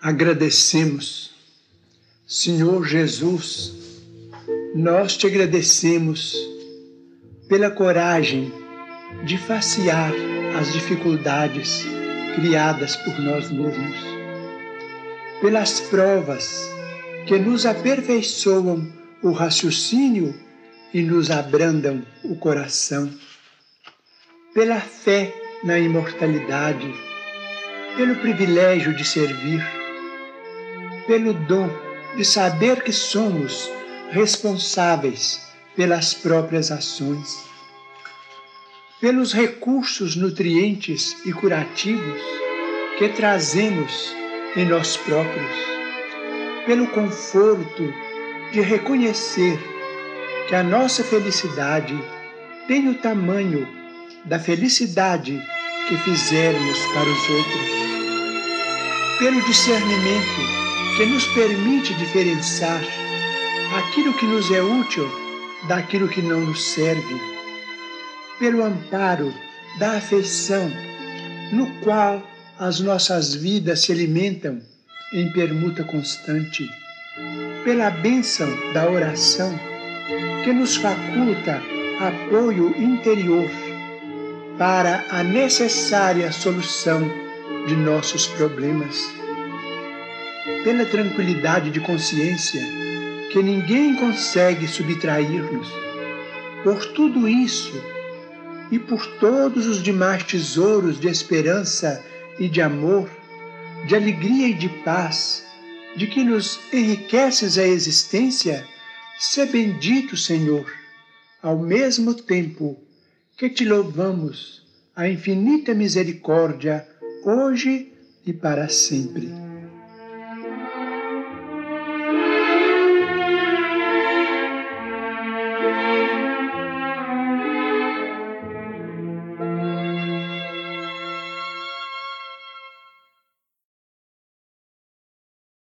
agradecemos. Senhor Jesus, nós te agradecemos pela coragem de facear as dificuldades criadas por nós mesmos, pelas provas que nos aperfeiçoam o raciocínio e nos abrandam o coração, pela fé na imortalidade, pelo privilégio de servir, pelo dom de saber que somos responsáveis pelas próprias ações, pelos recursos nutrientes e curativos que trazemos em nós próprios, pelo conforto de reconhecer que a nossa felicidade tem o tamanho da felicidade que fizermos para os outros, pelo discernimento que nos permite diferenciar aquilo que nos é útil daquilo que não nos serve, pelo amparo da afeição, no qual as nossas vidas se alimentam em permuta constante, pela bênção da oração, que nos faculta apoio interior para a necessária solução de nossos problemas pela tranquilidade de consciência que ninguém consegue subtrair-nos. Por tudo isso e por todos os demais tesouros de esperança e de amor, de alegria e de paz, de que nos enriqueces a existência, se bendito, Senhor, ao mesmo tempo que te louvamos a infinita misericórdia, hoje e para sempre.